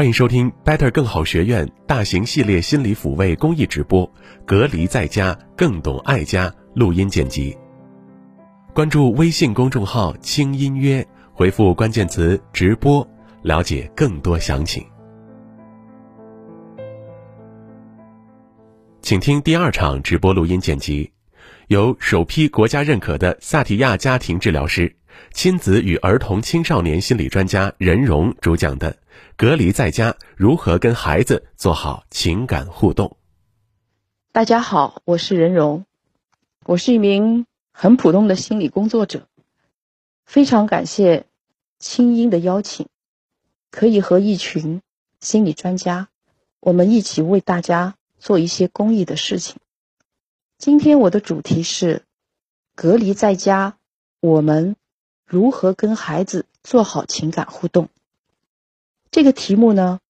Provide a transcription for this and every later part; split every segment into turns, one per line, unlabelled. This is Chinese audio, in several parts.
欢迎收听 Better 更好学院大型系列心理抚慰公益直播，隔离在家更懂爱家录音剪辑。关注微信公众号“轻音约”，回复关键词“直播”，了解更多详情。请听第二场直播录音剪辑，由首批国家认可的萨提亚家庭治疗师、亲子与儿童青少年心理专家任荣主讲的。隔离在家，如何跟孩子做好情感互动？
大家好，我是任荣，我是一名很普通的心理工作者。非常感谢清音的邀请，可以和一群心理专家，我们一起为大家做一些公益的事情。今天我的主题是隔离在家，我们如何跟孩子做好情感互动？这个题目呢，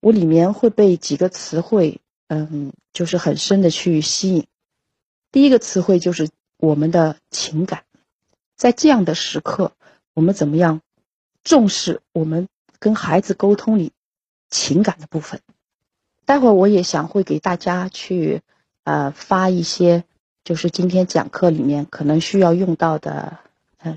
我里面会被几个词汇，嗯，就是很深的去吸引。第一个词汇就是我们的情感，在这样的时刻，我们怎么样重视我们跟孩子沟通里情感的部分？待会儿我也想会给大家去，呃，发一些，就是今天讲课里面可能需要用到的，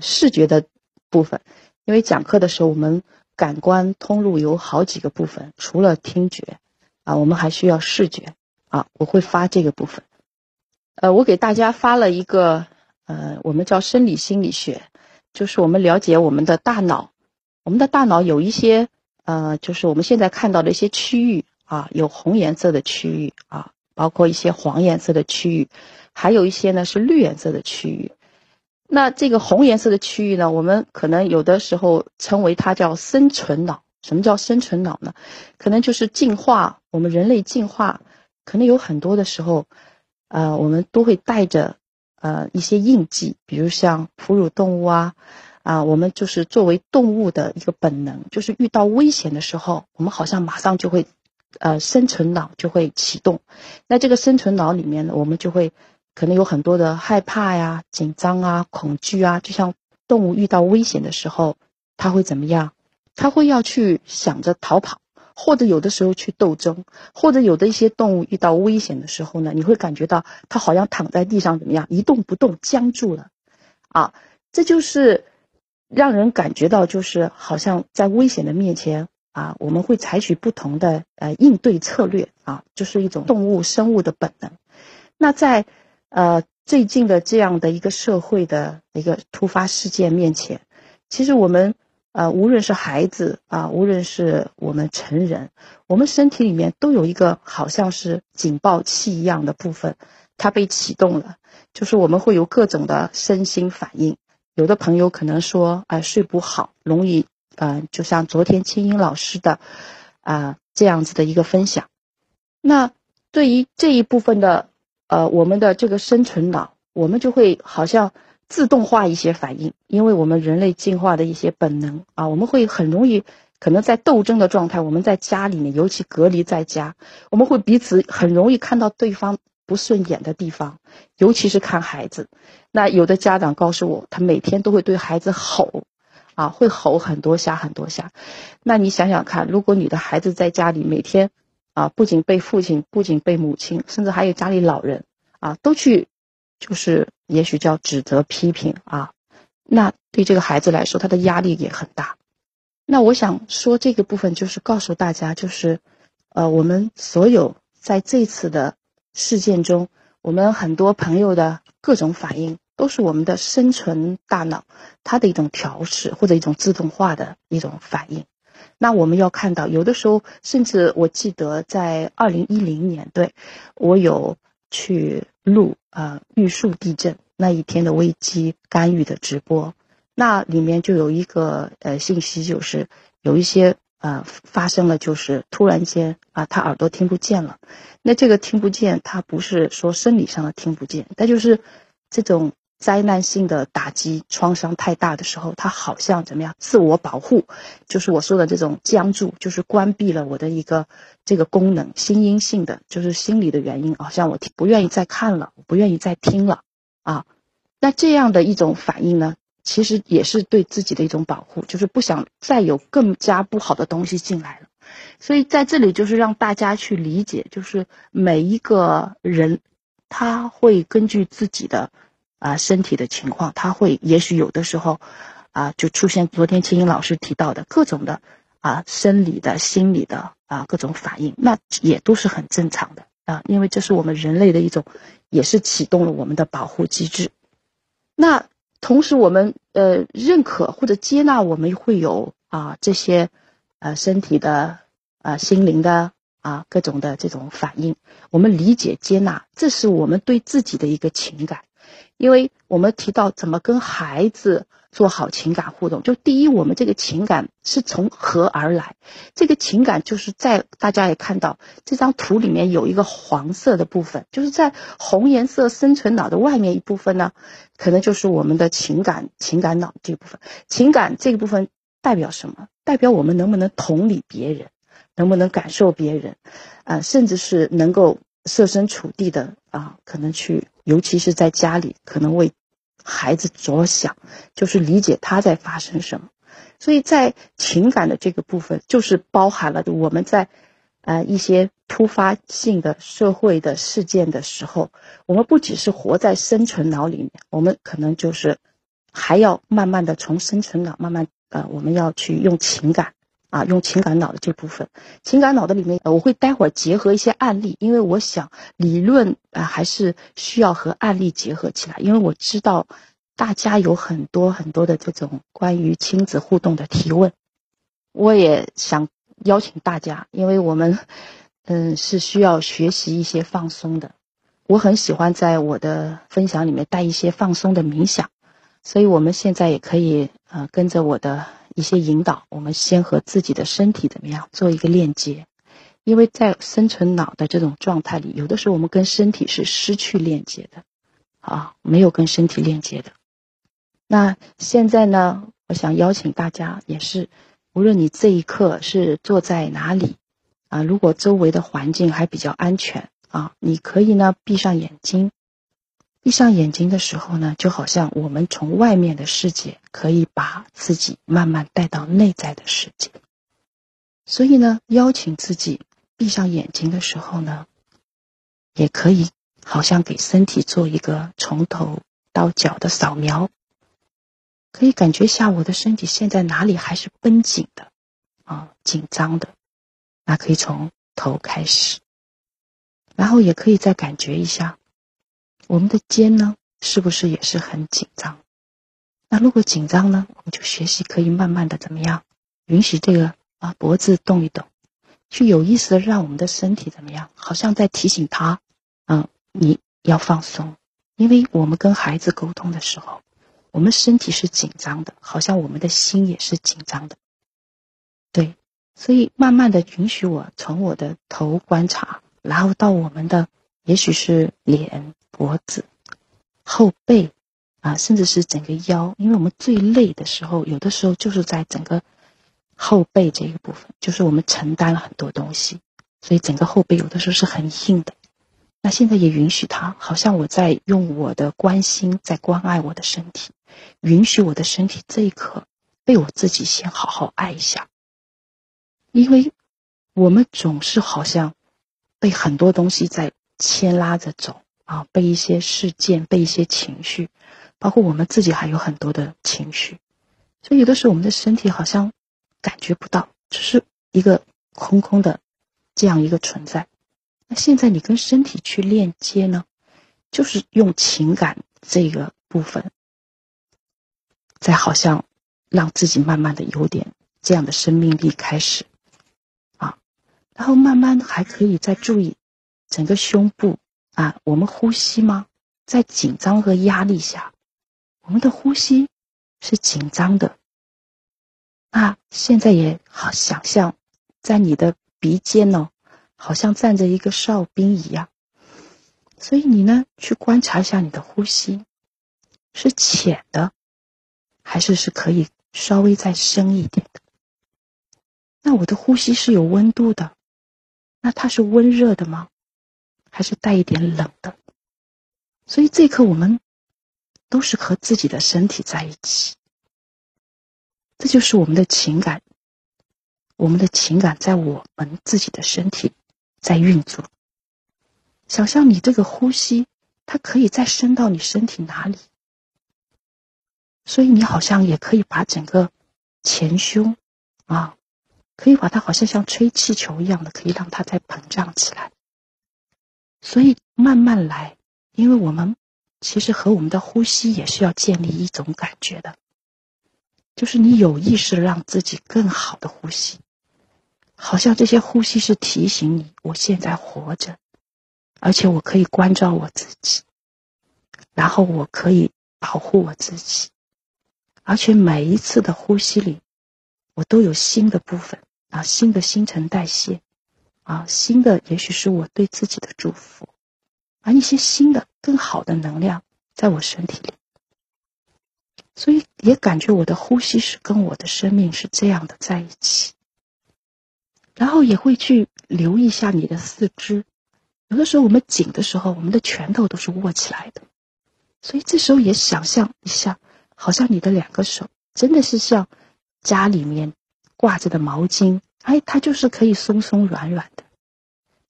视觉的部分，因为讲课的时候我们。感官通路有好几个部分，除了听觉，啊，我们还需要视觉，啊，我会发这个部分。呃，我给大家发了一个，呃，我们叫生理心理学，就是我们了解我们的大脑，我们的大脑有一些，呃，就是我们现在看到的一些区域，啊，有红颜色的区域，啊，包括一些黄颜色的区域，还有一些呢是绿颜色的区域。那这个红颜色的区域呢，我们可能有的时候称为它叫生存脑。什么叫生存脑呢？可能就是进化，我们人类进化，可能有很多的时候，呃，我们都会带着呃一些印记，比如像哺乳动物啊，啊，我们就是作为动物的一个本能，就是遇到危险的时候，我们好像马上就会，呃，生存脑就会启动。那这个生存脑里面呢，我们就会。可能有很多的害怕呀、紧张啊、恐惧啊，就像动物遇到危险的时候，它会怎么样？它会要去想着逃跑，或者有的时候去斗争，或者有的一些动物遇到危险的时候呢，你会感觉到它好像躺在地上怎么样，一动不动，僵住了，啊，这就是让人感觉到就是好像在危险的面前啊，我们会采取不同的呃应对策略啊，就是一种动物生物的本能。那在呃，最近的这样的一个社会的一个突发事件面前，其实我们呃，无论是孩子啊，无论是我们成人，我们身体里面都有一个好像是警报器一样的部分，它被启动了，就是我们会有各种的身心反应。有的朋友可能说，哎，睡不好，容易，呃，就像昨天青音老师的啊这样子的一个分享。那对于这一部分的。呃，我们的这个生存脑，我们就会好像自动化一些反应，因为我们人类进化的一些本能啊，我们会很容易可能在斗争的状态，我们在家里面，尤其隔离在家，我们会彼此很容易看到对方不顺眼的地方，尤其是看孩子。那有的家长告诉我，他每天都会对孩子吼，啊，会吼很多下很多下。那你想想看，如果你的孩子在家里每天，啊，不仅被父亲，不仅被母亲，甚至还有家里老人啊，都去，就是也许叫指责、批评啊。那对这个孩子来说，他的压力也很大。那我想说这个部分，就是告诉大家，就是，呃，我们所有在这次的事件中，我们很多朋友的各种反应，都是我们的生存大脑它的一种调试或者一种自动化的一种反应。那我们要看到，有的时候，甚至我记得在二零一零年，对我有去录啊玉树地震那一天的危机干预的直播，那里面就有一个呃信息，就是有一些呃发生了，就是突然间啊他耳朵听不见了，那这个听不见，他不是说生理上的听不见，他就是这种。灾难性的打击创伤太大的时候，他好像怎么样？自我保护，就是我说的这种僵住，就是关闭了我的一个这个功能，心因性的，就是心理的原因，好像我不愿意再看了，我不愿意再听了啊。那这样的一种反应呢，其实也是对自己的一种保护，就是不想再有更加不好的东西进来了。所以在这里就是让大家去理解，就是每一个人他会根据自己的啊身体的情况，他会也许有的时候啊就出现昨天青音老师提到的各种的啊生理的、心理的啊各种反应，那也都是很正常的啊，因为这是我们人类的一种，也是启动了我们的保护机制。那同时我们呃认可或者接纳我们会有啊这些呃身体的。啊，心灵的啊，各种的这种反应，我们理解接纳，这是我们对自己的一个情感。因为我们提到怎么跟孩子做好情感互动，就第一，我们这个情感是从何而来？这个情感就是在大家也看到这张图里面有一个黄色的部分，就是在红颜色生存脑的外面一部分呢，可能就是我们的情感情感脑这部分。情感这个部分代表什么？代表我们能不能同理别人？能不能感受别人，啊，甚至是能够设身处地的啊，可能去，尤其是在家里，可能为孩子着想，就是理解他在发生什么。所以在情感的这个部分，就是包含了我们在呃一些突发性的社会的事件的时候，我们不只是活在生存脑里面，我们可能就是还要慢慢的从生存脑慢慢呃，我们要去用情感。啊，用情感脑的这部分，情感脑的里面，我会待会儿结合一些案例，因为我想理论啊还是需要和案例结合起来，因为我知道大家有很多很多的这种关于亲子互动的提问，我也想邀请大家，因为我们嗯是需要学习一些放松的，我很喜欢在我的分享里面带一些放松的冥想，所以我们现在也可以呃跟着我的。一些引导，我们先和自己的身体怎么样做一个链接，因为在生存脑的这种状态里，有的时候我们跟身体是失去链接的，啊，没有跟身体链接的。那现在呢，我想邀请大家，也是无论你这一刻是坐在哪里，啊，如果周围的环境还比较安全，啊，你可以呢闭上眼睛。闭上眼睛的时候呢，就好像我们从外面的世界可以把自己慢慢带到内在的世界。所以呢，邀请自己闭上眼睛的时候呢，也可以好像给身体做一个从头到脚的扫描，可以感觉下我的身体现在哪里还是绷紧的啊，紧张的，那可以从头开始，然后也可以再感觉一下。我们的肩呢，是不是也是很紧张？那如果紧张呢，我们就学习可以慢慢的怎么样，允许这个啊脖子动一动，去有意识的让我们的身体怎么样，好像在提醒他，嗯，你要放松，因为我们跟孩子沟通的时候，我们身体是紧张的，好像我们的心也是紧张的，对，所以慢慢的允许我从我的头观察，然后到我们的，也许是脸。脖子、后背啊，甚至是整个腰，因为我们最累的时候，有的时候就是在整个后背这一部分，就是我们承担了很多东西，所以整个后背有的时候是很硬的。那现在也允许他，好像我在用我的关心在关爱我的身体，允许我的身体这一刻被我自己先好好爱一下，因为我们总是好像被很多东西在牵拉着走。啊，被一些事件，被一些情绪，包括我们自己还有很多的情绪，所以有的时候我们的身体好像感觉不到，只是一个空空的这样一个存在。那现在你跟身体去链接呢，就是用情感这个部分，在好像让自己慢慢的有点这样的生命力开始啊，然后慢慢还可以再注意整个胸部。啊，我们呼吸吗？在紧张和压力下，我们的呼吸是紧张的。那，现在也好想象，在你的鼻尖呢，好像站着一个哨兵一样。所以你呢，去观察一下你的呼吸，是浅的，还是是可以稍微再深一点的？那我的呼吸是有温度的，那它是温热的吗？还是带一点冷的，所以这一刻我们都是和自己的身体在一起，这就是我们的情感我们的情感在我们自己的身体在运作。想象你这个呼吸，它可以再伸到你身体哪里？所以你好像也可以把整个前胸啊，可以把它好像像吹气球一样的，可以让它再膨胀起来。所以慢慢来，因为我们其实和我们的呼吸也是要建立一种感觉的，就是你有意识让自己更好的呼吸，好像这些呼吸是提醒你，我现在活着。而且我可以关照我自己，然后我可以保护我自己，而且每一次的呼吸里，我都有新的部分啊，新的新陈代谢，啊，新的也许是我对自己的祝福，而一些新的更好的能量在我身体里，所以也感觉我的呼吸是跟我的生命是这样的在一起，然后也会去留意一下你的四肢。有的时候我们紧的时候，我们的拳头都是握起来的，所以这时候也想象一下，好像你的两个手真的是像家里面挂着的毛巾，哎，它就是可以松松软软的，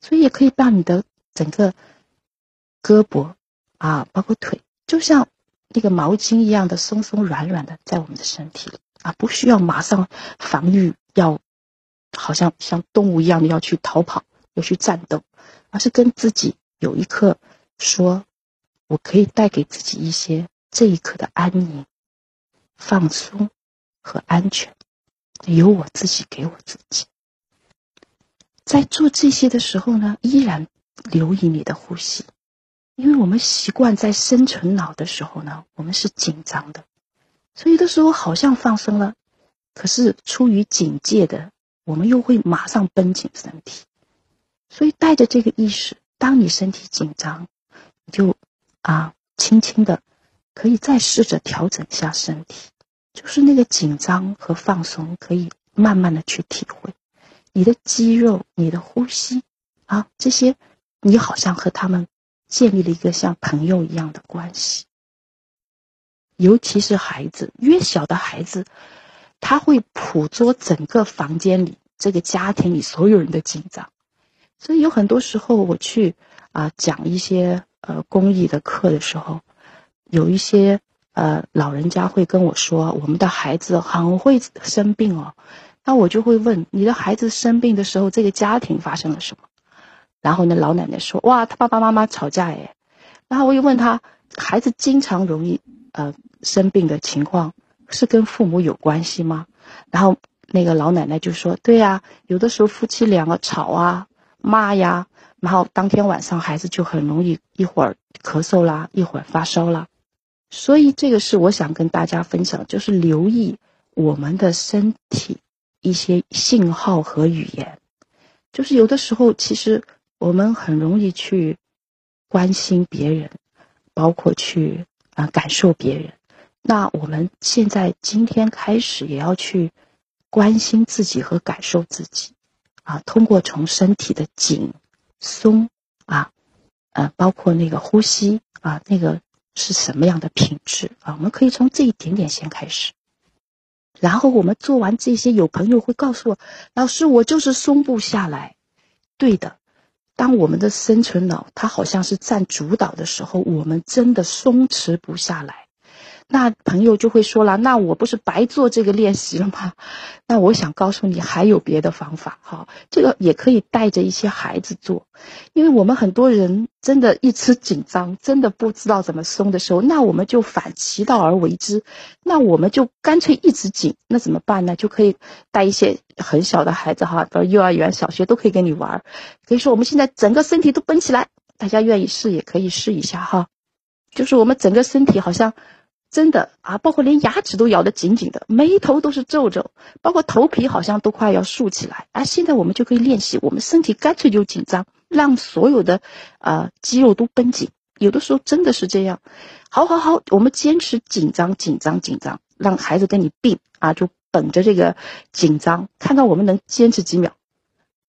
所以也可以把你的整个胳膊啊，包括腿，就像那个毛巾一样的松松软软的，在我们的身体里啊，不需要马上防御，要好像像动物一样的要去逃跑，要去战斗。而是跟自己有一刻说，我可以带给自己一些这一刻的安宁、放松和安全，由我自己给我自己。在做这些的时候呢，依然留意你的呼吸，因为我们习惯在生存脑的时候呢，我们是紧张的，所以有的时候好像放松了，可是出于警戒的，我们又会马上绷紧身体。所以带着这个意识，当你身体紧张，你就啊，轻轻的，可以再试着调整一下身体，就是那个紧张和放松，可以慢慢的去体会，你的肌肉、你的呼吸啊，这些，你好像和他们建立了一个像朋友一样的关系。尤其是孩子，越小的孩子，他会捕捉整个房间里、这个家庭里所有人的紧张。所以有很多时候我去啊讲一些呃公益的课的时候，有一些呃老人家会跟我说，我们的孩子很会生病哦，那我就会问你的孩子生病的时候，这个家庭发生了什么？然后呢，老奶奶说，哇，他爸爸妈妈吵架哎。然后我又问他，孩子经常容易呃生病的情况是跟父母有关系吗？然后那个老奶奶就说，对呀，有的时候夫妻两个吵啊。骂呀，然后当天晚上孩子就很容易一会儿咳嗽啦，一会儿发烧啦，所以这个是我想跟大家分享，就是留意我们的身体一些信号和语言，就是有的时候其实我们很容易去关心别人，包括去啊感受别人，那我们现在今天开始也要去关心自己和感受自己。啊，通过从身体的紧、松啊，呃，包括那个呼吸啊，那个是什么样的品质啊？我们可以从这一点点先开始。然后我们做完这些，有朋友会告诉我，老师，我就是松不下来。对的，当我们的生存脑它好像是占主导的时候，我们真的松弛不下来。那朋友就会说了，那我不是白做这个练习了吗？那我想告诉你，还有别的方法哈。这个也可以带着一些孩子做，因为我们很多人真的一直紧张，真的不知道怎么松的时候，那我们就反其道而为之，那我们就干脆一直紧，那怎么办呢？就可以带一些很小的孩子哈，到幼儿园、小学都可以跟你玩，可以说我们现在整个身体都绷起来，大家愿意试也可以试一下哈，就是我们整个身体好像。真的啊，包括连牙齿都咬得紧紧的，眉头都是皱皱，包括头皮好像都快要竖起来。啊，现在我们就可以练习，我们身体干脆就紧张，让所有的啊肌肉都绷紧。有的时候真的是这样。好好好，我们坚持紧张紧张紧张，让孩子跟你并啊，就本着这个紧张，看到我们能坚持几秒。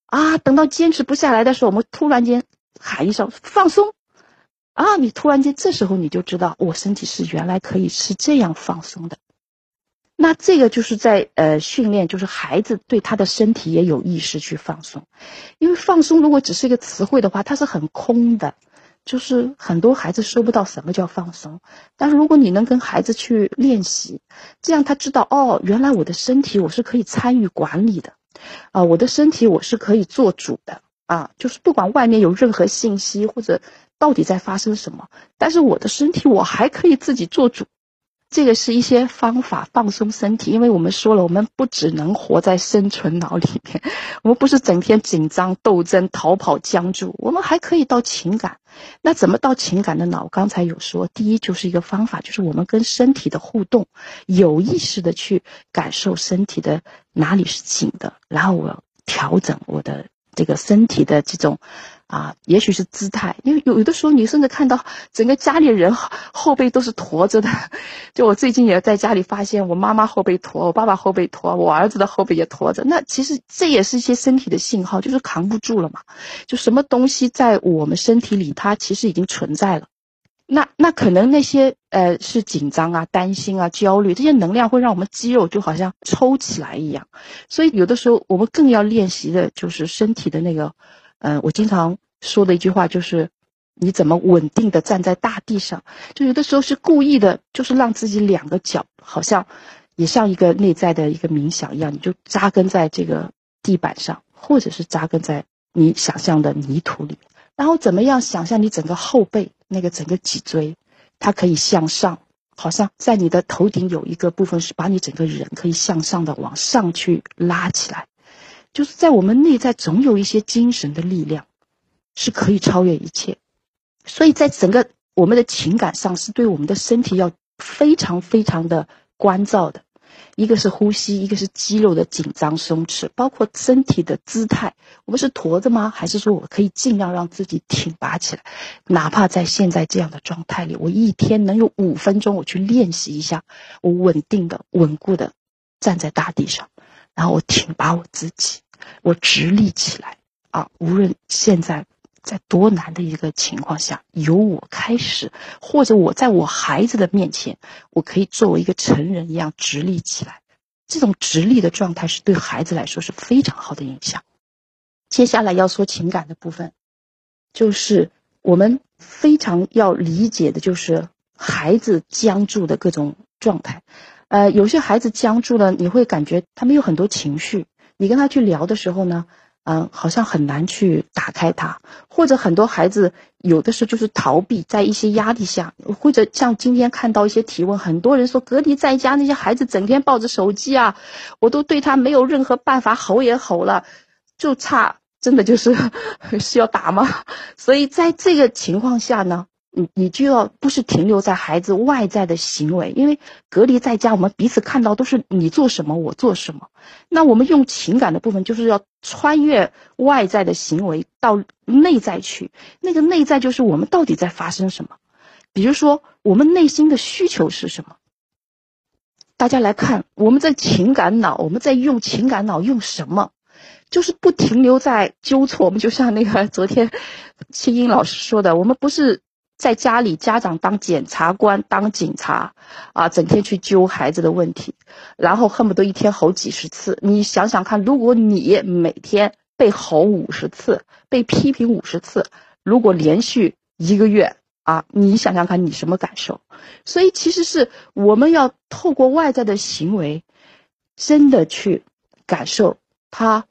啊，等到坚持不下来的时候，我们突然间喊一声放松。啊！你突然间这时候你就知道，我身体是原来可以是这样放松的。那这个就是在呃训练，就是孩子对他的身体也有意识去放松，因为放松如果只是一个词汇的话，它是很空的，就是很多孩子收不到什么叫放松。但是如果你能跟孩子去练习，这样他知道哦，原来我的身体我是可以参与管理的，啊，我的身体我是可以做主的啊，就是不管外面有任何信息或者到底在发生什么，但是我的身体我还可以自己做主。这个是一些方法放松身体，因为我们说了，我们不只能活在生存脑里面，我们不是整天紧张、斗争、逃跑、僵住，我们还可以到情感。那怎么到情感的脑？刚才有说，第一就是一个方法，就是我们跟身体的互动，有意识的去感受身体的哪里是紧的，然后我调整我的这个身体的这种。啊，也许是姿态，因为有有的时候你甚至看到整个家里人后背都是驼着的。就我最近也在家里发现，我妈妈后背驼，我爸爸后背驼，我儿子的后背也驼着。那其实这也是一些身体的信号，就是扛不住了嘛。就什么东西在我们身体里，它其实已经存在了。那那可能那些呃是紧张啊、担心啊、焦虑这些能量会让我们肌肉就好像抽起来一样。所以有的时候我们更要练习的就是身体的那个。嗯，我经常说的一句话就是，你怎么稳定的站在大地上？就有的时候是故意的，就是让自己两个脚好像也像一个内在的一个冥想一样，你就扎根在这个地板上，或者是扎根在你想象的泥土里。然后怎么样想象你整个后背那个整个脊椎，它可以向上，好像在你的头顶有一个部分是把你整个人可以向上的往上去拉起来。就是在我们内在总有一些精神的力量，是可以超越一切，所以在整个我们的情感上是对我们的身体要非常非常的关照的。一个是呼吸，一个是肌肉的紧张松弛，包括身体的姿态。我们是驼着吗？还是说我可以尽量让自己挺拔起来？哪怕在现在这样的状态里，我一天能有五分钟，我去练习一下，我稳定的、稳固的站在大地上，然后我挺拔我自己。我直立起来啊！无论现在在多难的一个情况下，由我开始，或者我在我孩子的面前，我可以作为一个成人一样直立起来。这种直立的状态是对孩子来说是非常好的影响。接下来要说情感的部分，就是我们非常要理解的，就是孩子僵住的各种状态。呃，有些孩子僵住了，你会感觉他们有很多情绪。你跟他去聊的时候呢，嗯，好像很难去打开它，或者很多孩子有的时候就是逃避，在一些压力下，或者像今天看到一些提问，很多人说隔离在家那些孩子整天抱着手机啊，我都对他没有任何办法，吼也吼了，就差真的就是 是要打吗？所以在这个情况下呢。你你就要不是停留在孩子外在的行为，因为隔离在家，我们彼此看到都是你做什么，我做什么。那我们用情感的部分，就是要穿越外在的行为到内在去。那个内在就是我们到底在发生什么？比如说，我们内心的需求是什么？大家来看，我们在情感脑，我们在用情感脑用什么？就是不停留在纠错。我们就像那个 昨天青音老师说的，我们不是。在家里，家长当检察官、当警察，啊，整天去揪孩子的问题，然后恨不得一天吼几十次。你想想看，如果你每天被吼五十次，被批评五十次，如果连续一个月，啊，你想想看你什么感受？所以其实是我们要透过外在的行为，真的去感受他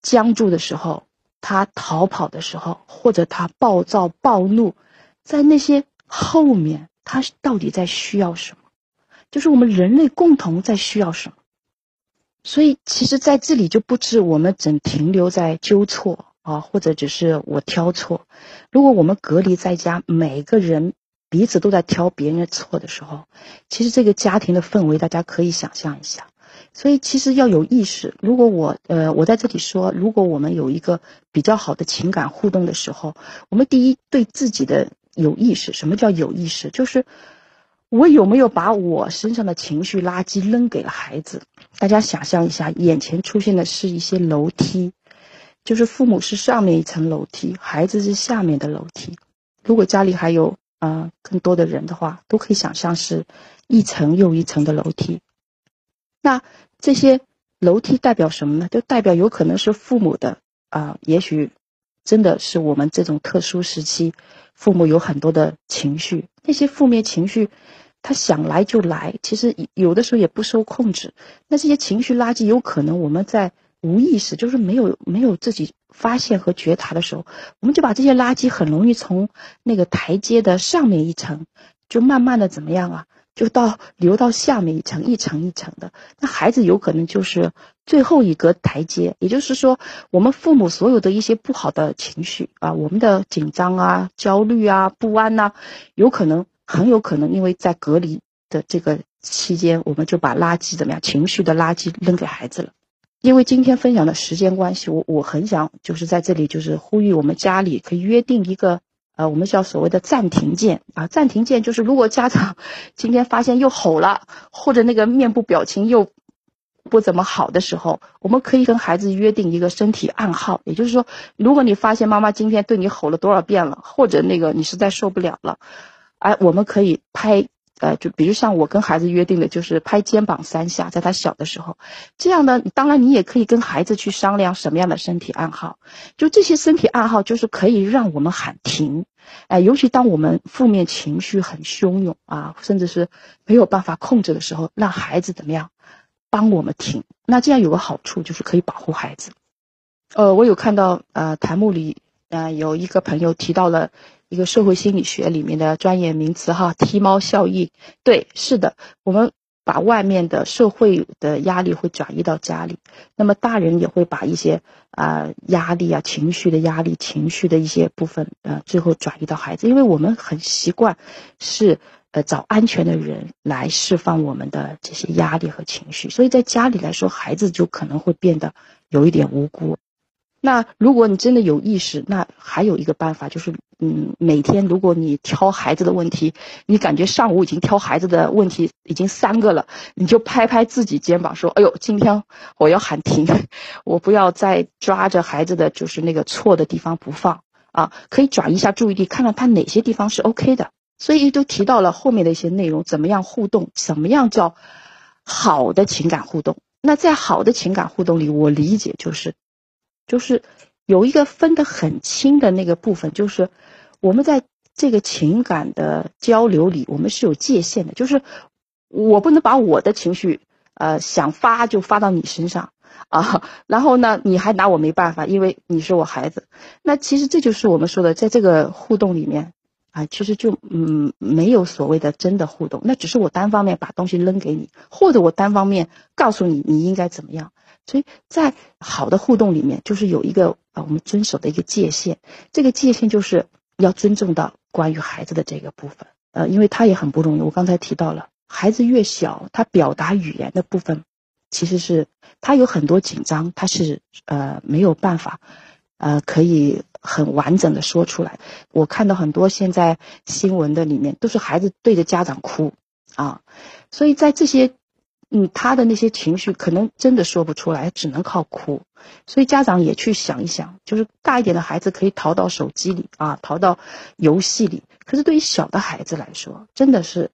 僵住的时候，他逃跑的时候，或者他暴躁暴怒。在那些后面，他到底在需要什么？就是我们人类共同在需要什么？所以，其实在这里就不止我们只停留在纠错啊，或者只是我挑错。如果我们隔离在家，每个人彼此都在挑别人的错的时候，其实这个家庭的氛围，大家可以想象一下。所以，其实要有意识。如果我呃，我在这里说，如果我们有一个比较好的情感互动的时候，我们第一对自己的。有意识，什么叫有意识？就是我有没有把我身上的情绪垃圾扔给了孩子？大家想象一下，眼前出现的是一些楼梯，就是父母是上面一层楼梯，孩子是下面的楼梯。如果家里还有啊更多的人的话，都可以想象是一层又一层的楼梯。那这些楼梯代表什么呢？就代表有可能是父母的啊，也许真的是我们这种特殊时期，父母有很多的情绪，那些负面情绪，他想来就来，其实有的时候也不受控制。那这些情绪垃圾，有可能我们在无意识，就是没有没有自己发现和觉察的时候，我们就把这些垃圾很容易从那个台阶的上面一层，就慢慢的怎么样啊？就到流到下面一层一层一层的，那孩子有可能就是最后一个台阶。也就是说，我们父母所有的一些不好的情绪啊，我们的紧张啊、焦虑啊、不安呐，有可能很有可能因为在隔离的这个期间，我们就把垃圾怎么样情绪的垃圾扔给孩子了。因为今天分享的时间关系，我我很想就是在这里就是呼吁我们家里可以约定一个。呃，我们叫所谓的暂停键啊，暂停键就是如果家长今天发现又吼了，或者那个面部表情又不怎么好的时候，我们可以跟孩子约定一个身体暗号，也就是说，如果你发现妈妈今天对你吼了多少遍了，或者那个你实在受不了了，哎，我们可以拍。呃，就比如像我跟孩子约定的，就是拍肩膀三下，在他小的时候，这样呢，当然你也可以跟孩子去商量什么样的身体暗号，就这些身体暗号，就是可以让我们喊停，哎，尤其当我们负面情绪很汹涌啊，甚至是没有办法控制的时候，让孩子怎么样帮我们停？那这样有个好处就是可以保护孩子。呃，我有看到呃弹幕里呃有一个朋友提到了。一个社会心理学里面的专业名词哈，踢猫效应。对，是的，我们把外面的社会的压力会转移到家里，那么大人也会把一些啊压力啊情绪的压力、情绪的一些部分呃，最后转移到孩子，因为我们很习惯是呃找安全的人来释放我们的这些压力和情绪，所以在家里来说，孩子就可能会变得有一点无辜。那如果你真的有意识，那还有一个办法就是，嗯，每天如果你挑孩子的问题，你感觉上午已经挑孩子的问题已经三个了，你就拍拍自己肩膀说：“哎呦，今天我要喊停，我不要再抓着孩子的就是那个错的地方不放啊，可以转移一下注意力，看看他哪些地方是 OK 的。”所以都提到了后面的一些内容，怎么样互动，什么样叫好的情感互动？那在好的情感互动里，我理解就是。就是有一个分得很清的那个部分，就是我们在这个情感的交流里，我们是有界限的。就是我不能把我的情绪，呃，想发就发到你身上啊，然后呢，你还拿我没办法，因为你是我孩子。那其实这就是我们说的，在这个互动里面啊，其实就嗯没有所谓的真的互动，那只是我单方面把东西扔给你，或者我单方面告诉你你应该怎么样。所以在好的互动里面，就是有一个啊，我们遵守的一个界限。这个界限就是要尊重到关于孩子的这个部分，呃，因为他也很不容易。我刚才提到了，孩子越小，他表达语言的部分，其实是他有很多紧张，他是呃没有办法，呃，可以很完整的说出来。我看到很多现在新闻的里面，都是孩子对着家长哭啊，所以在这些。嗯，他的那些情绪可能真的说不出来，只能靠哭。所以家长也去想一想，就是大一点的孩子可以逃到手机里啊，逃到游戏里。可是对于小的孩子来说，真的是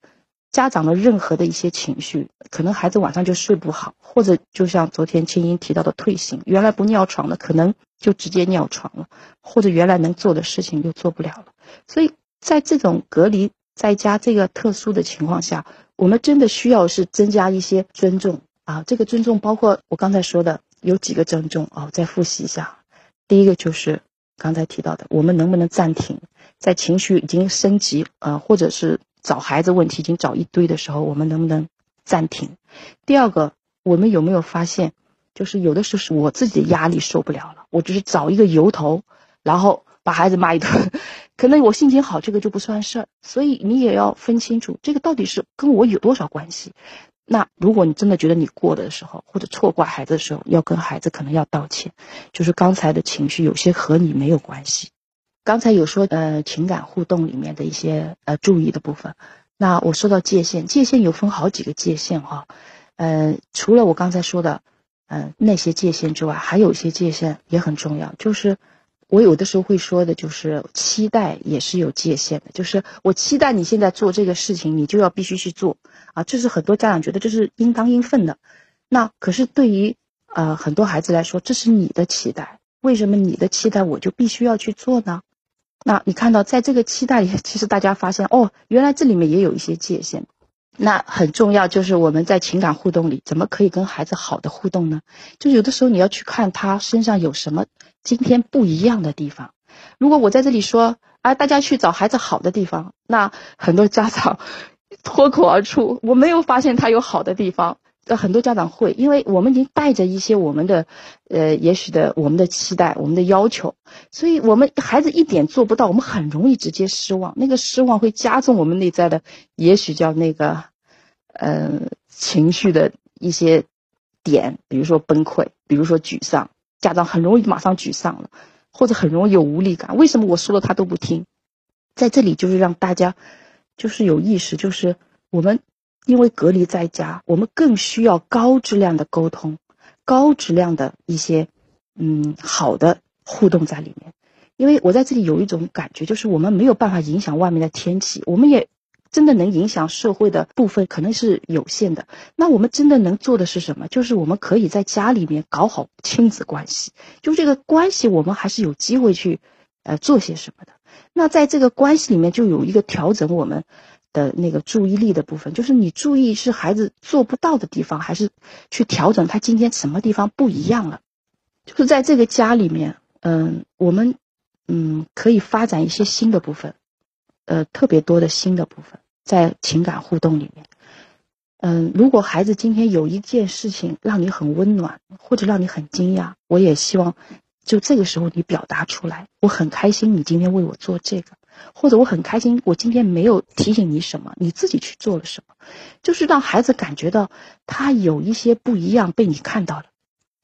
家长的任何的一些情绪，可能孩子晚上就睡不好，或者就像昨天青音提到的退行，原来不尿床的，可能就直接尿床了，或者原来能做的事情又做不了了。所以在这种隔离在家这个特殊的情况下。我们真的需要是增加一些尊重啊！这个尊重包括我刚才说的有几个尊重啊，再复习一下。第一个就是刚才提到的，我们能不能暂停，在情绪已经升级啊，或者是找孩子问题已经找一堆的时候，我们能不能暂停？第二个，我们有没有发现，就是有的时候是我自己的压力受不了了，我只是找一个由头，然后。把孩子骂一顿，可能我心情好，这个就不算事儿。所以你也要分清楚，这个到底是跟我有多少关系。那如果你真的觉得你过的时候，或者错怪孩子的时候，要跟孩子可能要道歉，就是刚才的情绪有些和你没有关系。刚才有说呃情感互动里面的一些呃注意的部分。那我说到界限，界限有分好几个界限哈。呃，除了我刚才说的嗯那些界限之外，还有一些界限也很重要，就是。我有的时候会说的，就是期待也是有界限的。就是我期待你现在做这个事情，你就要必须去做啊！这是很多家长觉得这是应当应分的，那可是对于呃很多孩子来说，这是你的期待，为什么你的期待我就必须要去做呢？那你看到在这个期待里，其实大家发现哦，原来这里面也有一些界限。那很重要，就是我们在情感互动里，怎么可以跟孩子好的互动呢？就有的时候你要去看他身上有什么今天不一样的地方。如果我在这里说，啊，大家去找孩子好的地方，那很多家长 脱口而出，我没有发现他有好的地方。呃，很多家长会，因为我们已经带着一些我们的，呃，也许的我们的期待、我们的要求，所以我们孩子一点做不到，我们很容易直接失望。那个失望会加重我们内在的，也许叫那个，呃，情绪的一些点，比如说崩溃，比如说沮丧。家长很容易马上沮丧了，或者很容易有无力感。为什么我说了他都不听？在这里就是让大家，就是有意识，就是我们。因为隔离在家，我们更需要高质量的沟通，高质量的一些，嗯，好的互动在里面。因为我在这里有一种感觉，就是我们没有办法影响外面的天气，我们也真的能影响社会的部分可能是有限的。那我们真的能做的是什么？就是我们可以在家里面搞好亲子关系，就这个关系，我们还是有机会去，呃，做些什么的。那在这个关系里面，就有一个调整我们。的那个注意力的部分，就是你注意是孩子做不到的地方，还是去调整他今天什么地方不一样了？就是在这个家里面，嗯，我们嗯可以发展一些新的部分，呃，特别多的新的部分在情感互动里面。嗯，如果孩子今天有一件事情让你很温暖，或者让你很惊讶，我也希望就这个时候你表达出来，我很开心你今天为我做这个。或者我很开心，我今天没有提醒你什么，你自己去做了什么，就是让孩子感觉到他有一些不一样被你看到了。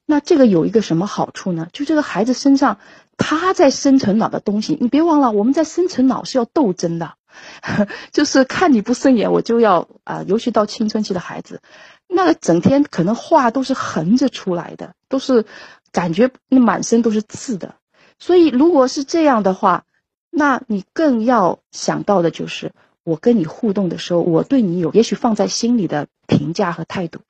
那这个有一个什么好处呢？就这个孩子身上他在深层脑的东西，你别忘了，我们在深层脑是要斗争的，就是看你不顺眼，我就要啊，尤其到青春期的孩子，那个整天可能话都是横着出来的，都是感觉那满身都是刺的。所以如果是这样的话，那你更要想到的就是，我跟你互动的时候，我对你有也许放在心里的评价和态度。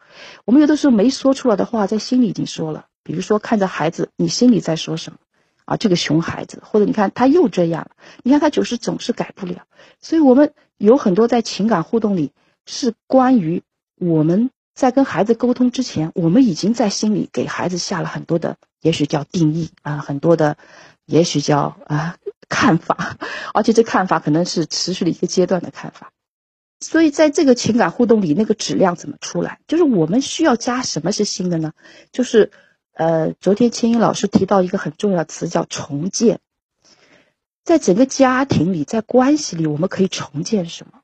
我们有的时候没说出来的话，在心里已经说了。比如说，看着孩子，你心里在说什么？啊，这个熊孩子，或者你看他又这样了，你看他就是总是改不了。所以我们有很多在情感互动里，是关于我们在跟孩子沟通之前，我们已经在心里给孩子下了很多的，也许叫定义啊，很多的，也许叫啊。看法，而且这看法可能是持续了一个阶段的看法，所以在这个情感互动里，那个质量怎么出来？就是我们需要加什么是新的呢？就是，呃，昨天青音老师提到一个很重要的词叫重建，在整个家庭里，在关系里，我们可以重建什么？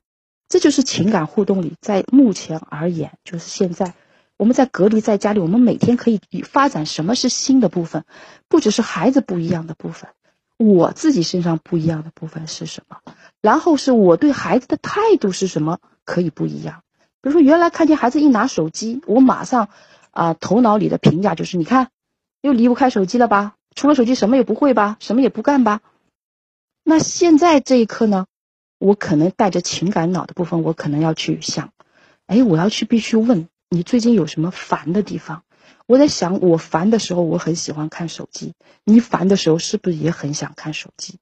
这就是情感互动里，在目前而言，就是现在我们在隔离在家里，我们每天可以发展什么是新的部分？不只是孩子不一样的部分。我自己身上不一样的部分是什么？然后是我对孩子的态度是什么？可以不一样。比如说，原来看见孩子一拿手机，我马上啊，头脑里的评价就是：你看，又离不开手机了吧？除了手机什么也不会吧？什么也不干吧？那现在这一刻呢？我可能带着情感脑的部分，我可能要去想：哎，我要去必须问你最近有什么烦的地方。我在想，我烦的时候，我很喜欢看手机。你烦的时候，是不是也很想看手机？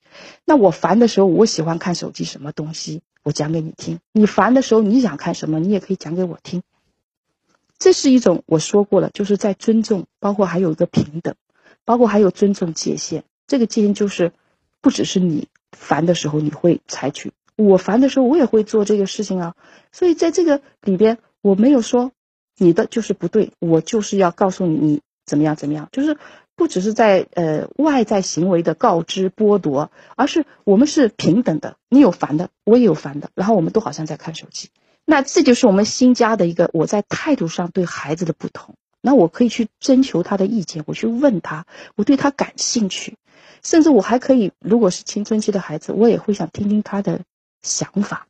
那我烦的时候，我喜欢看手机什么东西？我讲给你听。你烦的时候，你想看什么？你也可以讲给我听。这是一种我说过了，就是在尊重，包括还有一个平等，包括还有尊重界限。这个界限就是，不只是你烦的时候你会采取，我烦的时候我也会做这个事情啊。所以在这个里边，我没有说。你的就是不对，我就是要告诉你你怎么样怎么样，就是不只是在呃外在行为的告知剥夺，而是我们是平等的，你有烦的，我也有烦的，然后我们都好像在看手机，那这就是我们新加的一个我在态度上对孩子的不同，那我可以去征求他的意见，我去问他，我对他感兴趣，甚至我还可以，如果是青春期的孩子，我也会想听听他的想法，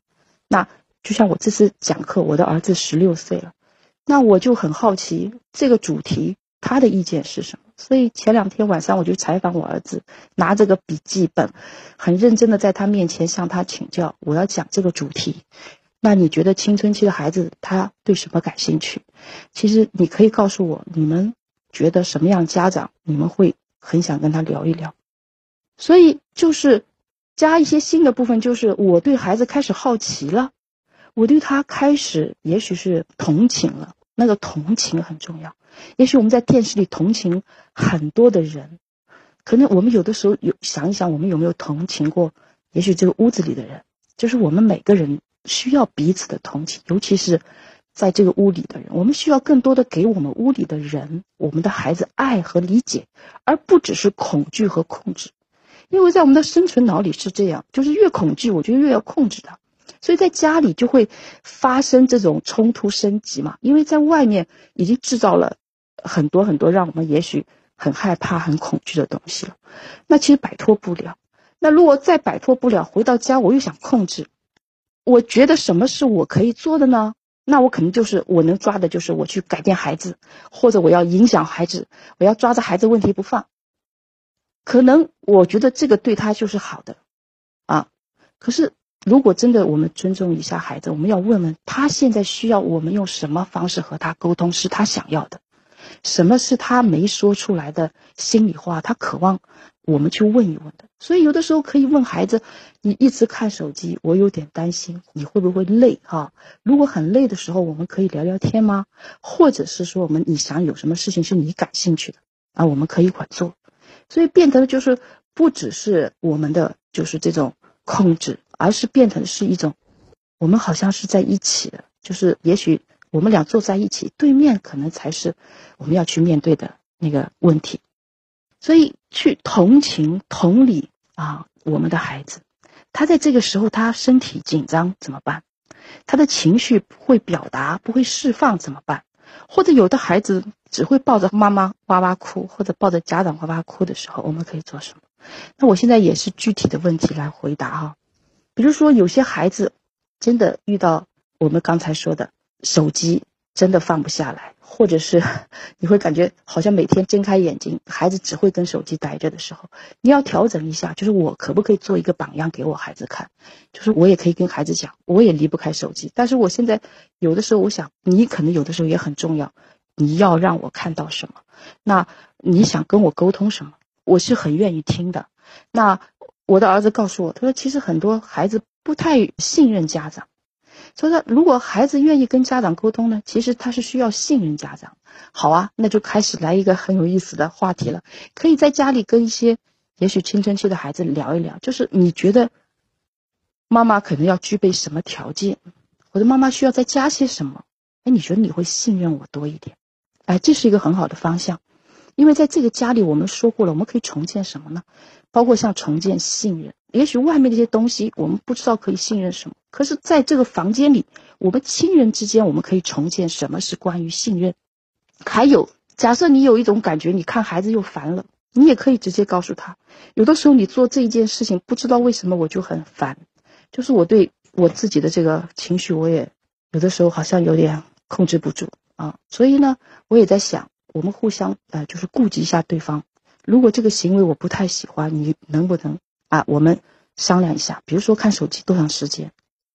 那就像我这次讲课，我的儿子十六岁了。那我就很好奇这个主题他的意见是什么，所以前两天晚上我就采访我儿子，拿着个笔记本，很认真的在他面前向他请教，我要讲这个主题。那你觉得青春期的孩子他对什么感兴趣？其实你可以告诉我，你们觉得什么样家长你们会很想跟他聊一聊？所以就是加一些新的部分，就是我对孩子开始好奇了，我对他开始也许是同情了。那个同情很重要。也许我们在电视里同情很多的人，可能我们有的时候有想一想，我们有没有同情过？也许这个屋子里的人，就是我们每个人。需要彼此的同情，尤其是在这个屋里的人，我们需要更多的给我们屋里的人、我们的孩子爱和理解，而不只是恐惧和控制。因为在我们的生存脑里是这样，就是越恐惧，我觉得越要控制他，所以在家里就会发生这种冲突升级嘛。因为在外面已经制造了很多很多让我们也许很害怕、很恐惧的东西了，那其实摆脱不了。那如果再摆脱不了，回到家我又想控制。我觉得什么是我可以做的呢？那我肯定就是我能抓的，就是我去改变孩子，或者我要影响孩子，我要抓着孩子问题不放。可能我觉得这个对他就是好的，啊，可是如果真的我们尊重一下孩子，我们要问问他现在需要我们用什么方式和他沟通是他想要的，什么是他没说出来的心里话，他渴望。我们去问一问的，所以有的时候可以问孩子：“你一直看手机，我有点担心，你会不会累？哈，如果很累的时候，我们可以聊聊天吗？或者是说，我们你想有什么事情是你感兴趣的啊？我们可以一块做。所以变得就是不只是我们的就是这种控制，而是变成是一种，我们好像是在一起的，就是也许我们俩坐在一起，对面可能才是我们要去面对的那个问题。”所以去同情、同理啊，我们的孩子，他在这个时候他身体紧张怎么办？他的情绪不会表达、不会释放怎么办？或者有的孩子只会抱着妈妈哇哇哭，或者抱着家长哇哇哭的时候，我们可以做什么？那我现在也是具体的问题来回答哈。比如说有些孩子真的遇到我们刚才说的手机。真的放不下来，或者是 你会感觉好像每天睁开眼睛，孩子只会跟手机待着的时候，你要调整一下，就是我可不可以做一个榜样给我孩子看？就是我也可以跟孩子讲，我也离不开手机，但是我现在有的时候，我想你可能有的时候也很重要，你要让我看到什么？那你想跟我沟通什么？我是很愿意听的。那我的儿子告诉我，他说其实很多孩子不太信任家长。所以说，如果孩子愿意跟家长沟通呢，其实他是需要信任家长。好啊，那就开始来一个很有意思的话题了。可以在家里跟一些也许青春期的孩子聊一聊，就是你觉得妈妈可能要具备什么条件，或者妈妈需要再加些什么？哎，你觉得你会信任我多一点？哎，这是一个很好的方向，因为在这个家里，我们说过了，我们可以重建什么呢？包括像重建信任。也许外面那些东西我们不知道可以信任什么，可是在这个房间里，我们亲人之间我们可以重建什么是关于信任。还有，假设你有一种感觉，你看孩子又烦了，你也可以直接告诉他。有的时候你做这一件事情，不知道为什么我就很烦，就是我对我自己的这个情绪，我也有的时候好像有点控制不住啊。所以呢，我也在想，我们互相呃，就是顾及一下对方。如果这个行为我不太喜欢，你能不能？啊，我们商量一下，比如说看手机多长时间，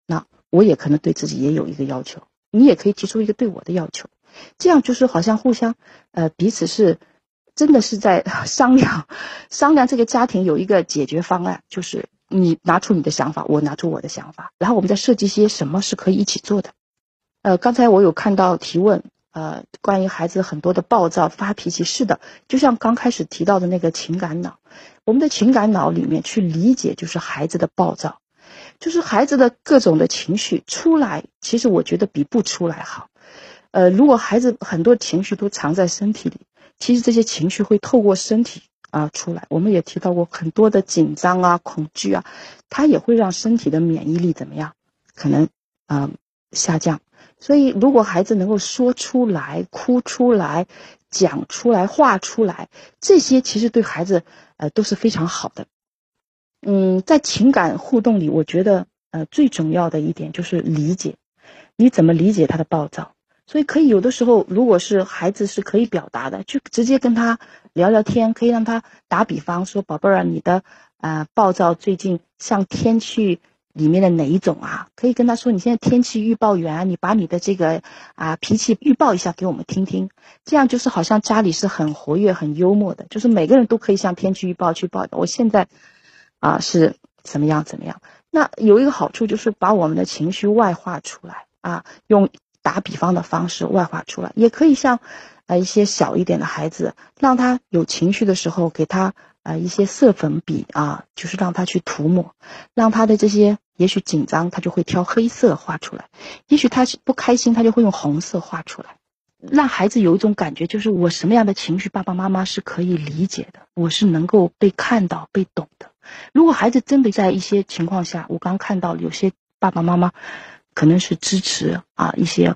那我也可能对自己也有一个要求，你也可以提出一个对我的要求，这样就是好像互相，呃，彼此是真的是在商量，商量这个家庭有一个解决方案，就是你拿出你的想法，我拿出我的想法，然后我们再设计些什么是可以一起做的。呃，刚才我有看到提问。呃，关于孩子很多的暴躁、发脾气，是的，就像刚开始提到的那个情感脑，我们的情感脑里面去理解，就是孩子的暴躁，就是孩子的各种的情绪出来，其实我觉得比不出来好。呃，如果孩子很多情绪都藏在身体里，其实这些情绪会透过身体啊出来。我们也提到过很多的紧张啊、恐惧啊，它也会让身体的免疫力怎么样？可能啊下降。所以，如果孩子能够说出来、哭出来、讲出来、画出来，这些其实对孩子，呃，都是非常好的。嗯，在情感互动里，我觉得，呃，最重要的一点就是理解，你怎么理解他的暴躁？所以，可以有的时候，如果是孩子是可以表达的，就直接跟他聊聊天，可以让他打比方说：“宝贝儿，你的，呃，暴躁最近像天气里面的哪一种啊？可以跟他说，你现在天气预报员，你把你的这个啊脾气预报一下给我们听听。这样就是好像家里是很活跃、很幽默的，就是每个人都可以向天气预报去报。我现在啊是怎么样怎么样？那有一个好处就是把我们的情绪外化出来啊，用打比方的方式外化出来，也可以像呃一些小一点的孩子，让他有情绪的时候给他。啊，一些色粉笔啊，就是让他去涂抹，让他的这些也许紧张，他就会挑黑色画出来；也许他是不开心，他就会用红色画出来，让孩子有一种感觉，就是我什么样的情绪，爸爸妈妈是可以理解的，我是能够被看到、被懂的。如果孩子真的在一些情况下，我刚看到有些爸爸妈妈可能是支持啊一些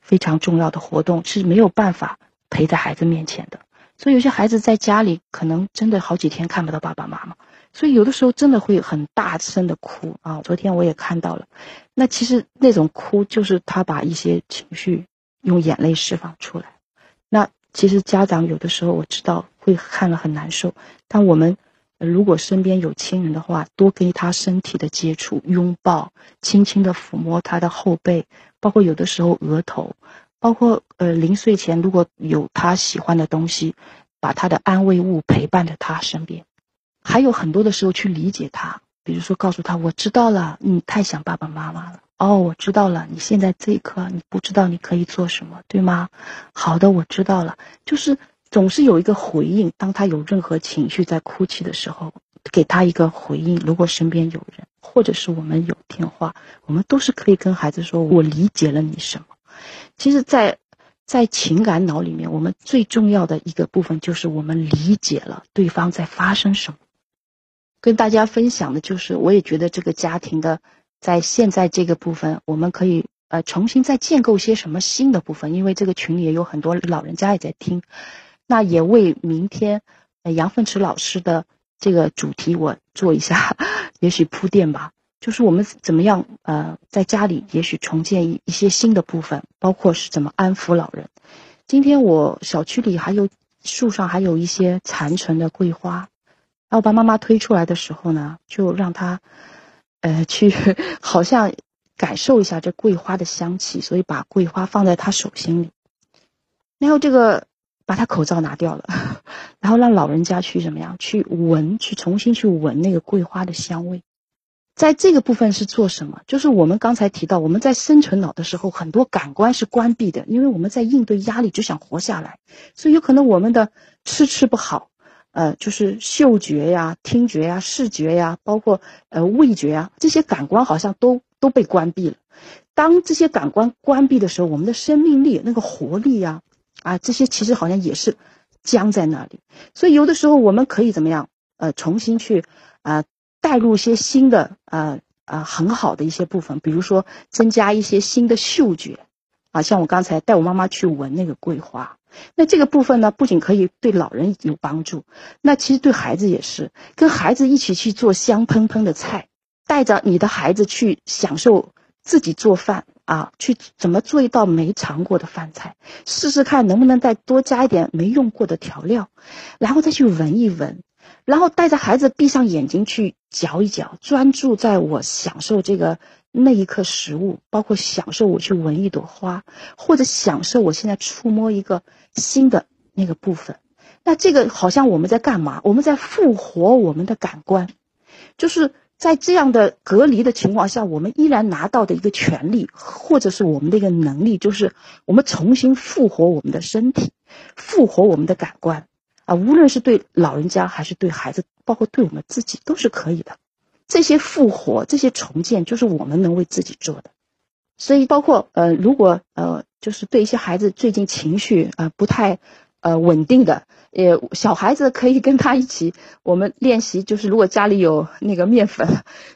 非常重要的活动，是没有办法陪在孩子面前的。所以有些孩子在家里可能真的好几天看不到爸爸妈妈，所以有的时候真的会很大声的哭啊。昨天我也看到了，那其实那种哭就是他把一些情绪用眼泪释放出来。那其实家长有的时候我知道会看了很难受，但我们如果身边有亲人的话，多跟他身体的接触、拥抱、轻轻的抚摸他的后背，包括有的时候额头。包括呃临睡前如果有他喜欢的东西，把他的安慰物陪伴在他身边，还有很多的时候去理解他，比如说告诉他我知道了，你太想爸爸妈妈了。哦，我知道了，你现在这一刻你不知道你可以做什么，对吗？好的，我知道了，就是总是有一个回应，当他有任何情绪在哭泣的时候，给他一个回应。如果身边有人，或者是我们有电话，我们都是可以跟孩子说，我理解了你什么。其实，在在情感脑里面，我们最重要的一个部分就是我们理解了对方在发生什么。跟大家分享的就是，我也觉得这个家庭的在现在这个部分，我们可以呃重新再建构些什么新的部分。因为这个群里也有很多老人家也在听，那也为明天杨凤池老师的这个主题我做一下，也许铺垫吧。就是我们怎么样呃，在家里也许重建一一些新的部分，包括是怎么安抚老人。今天我小区里还有树上还有一些残存的桂花，然后把妈妈推出来的时候呢，就让她呃去 好像感受一下这桂花的香气，所以把桂花放在他手心里，然后这个把他口罩拿掉了，然后让老人家去怎么样去闻，去重新去闻那个桂花的香味。在这个部分是做什么？就是我们刚才提到，我们在生存脑的时候，很多感官是关闭的，因为我们在应对压力，就想活下来，所以有可能我们的吃吃不好，呃，就是嗅觉呀、听觉呀、视觉呀，包括呃味觉呀，这些感官好像都都被关闭了。当这些感官关闭的时候，我们的生命力、那个活力呀，啊，这些其实好像也是僵在那里。所以有的时候我们可以怎么样？呃，重新去啊。带入一些新的呃呃很好的一些部分，比如说增加一些新的嗅觉，啊，像我刚才带我妈妈去闻那个桂花，那这个部分呢，不仅可以对老人有帮助，那其实对孩子也是，跟孩子一起去做香喷喷的菜，带着你的孩子去享受自己做饭啊，去怎么做一道没尝过的饭菜，试试看能不能再多加一点没用过的调料，然后再去闻一闻。然后带着孩子闭上眼睛去嚼一嚼，专注在我享受这个那一刻食物，包括享受我去闻一朵花，或者享受我现在触摸一个新的那个部分。那这个好像我们在干嘛？我们在复活我们的感官，就是在这样的隔离的情况下，我们依然拿到的一个权利，或者是我们的一个能力，就是我们重新复活我们的身体，复活我们的感官。啊，无论是对老人家还是对孩子，包括对我们自己，都是可以的。这些复活、这些重建，就是我们能为自己做的。所以，包括呃，如果呃，就是对一些孩子最近情绪啊不太呃稳定的，也小孩子可以跟他一起，我们练习，就是如果家里有那个面粉，